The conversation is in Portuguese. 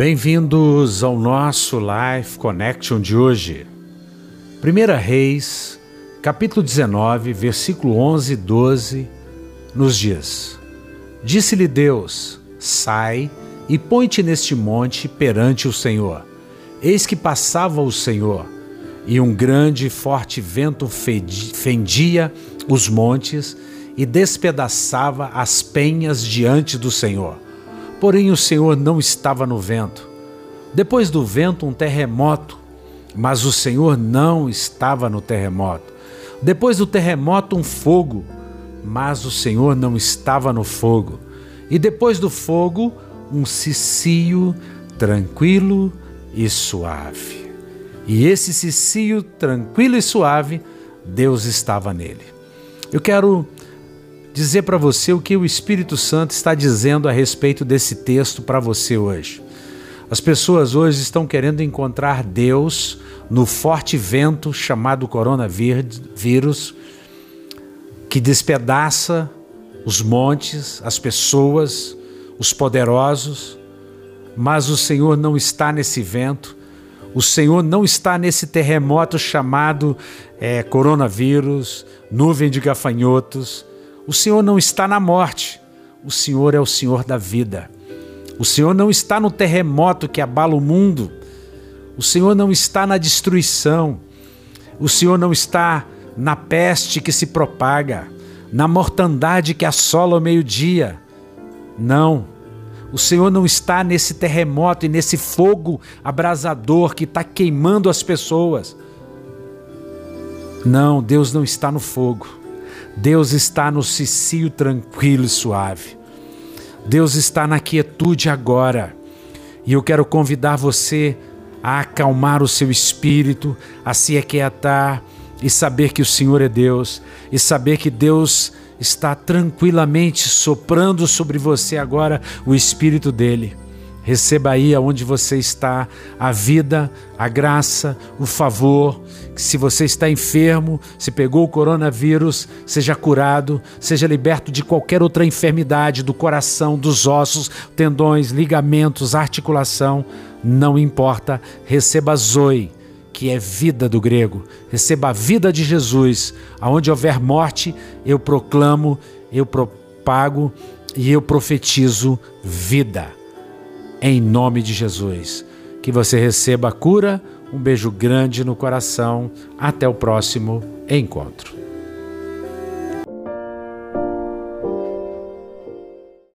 Bem-vindos ao nosso Life Connection de hoje. 1 Reis, capítulo 19, versículo 11 e 12, nos diz: Disse-lhe Deus: Sai e põe-te neste monte perante o Senhor. Eis que passava o Senhor, e um grande e forte vento fendia os montes e despedaçava as penhas diante do Senhor Porém, o Senhor não estava no vento. Depois do vento, um terremoto, mas o Senhor não estava no terremoto. Depois do terremoto, um fogo, mas o Senhor não estava no fogo. E depois do fogo, um cicio tranquilo e suave. E esse cicio tranquilo e suave, Deus estava nele. Eu quero dizer para você o que o Espírito Santo está dizendo a respeito desse texto para você hoje. As pessoas hoje estão querendo encontrar Deus no forte vento chamado coronavírus, que despedaça os montes, as pessoas, os poderosos, mas o Senhor não está nesse vento, o Senhor não está nesse terremoto chamado é, coronavírus, nuvem de gafanhotos. O Senhor não está na morte, o Senhor é o Senhor da vida. O Senhor não está no terremoto que abala o mundo. O Senhor não está na destruição. O Senhor não está na peste que se propaga, na mortandade que assola o meio-dia. Não. O Senhor não está nesse terremoto e nesse fogo abrasador que está queimando as pessoas. Não, Deus não está no fogo. Deus está no cicio tranquilo e suave. Deus está na quietude agora. E eu quero convidar você a acalmar o seu espírito, a se aquietar e saber que o Senhor é Deus, e saber que Deus está tranquilamente soprando sobre você agora o espírito dele. Receba aí aonde você está a vida, a graça, o favor. Se você está enfermo, se pegou o coronavírus, seja curado, seja liberto de qualquer outra enfermidade do coração, dos ossos, tendões, ligamentos, articulação, não importa. Receba Zoe, que é vida do grego. Receba a vida de Jesus. Aonde houver morte, eu proclamo, eu propago e eu profetizo vida em nome de Jesus. Que você receba a cura, um beijo grande no coração. Até o próximo encontro.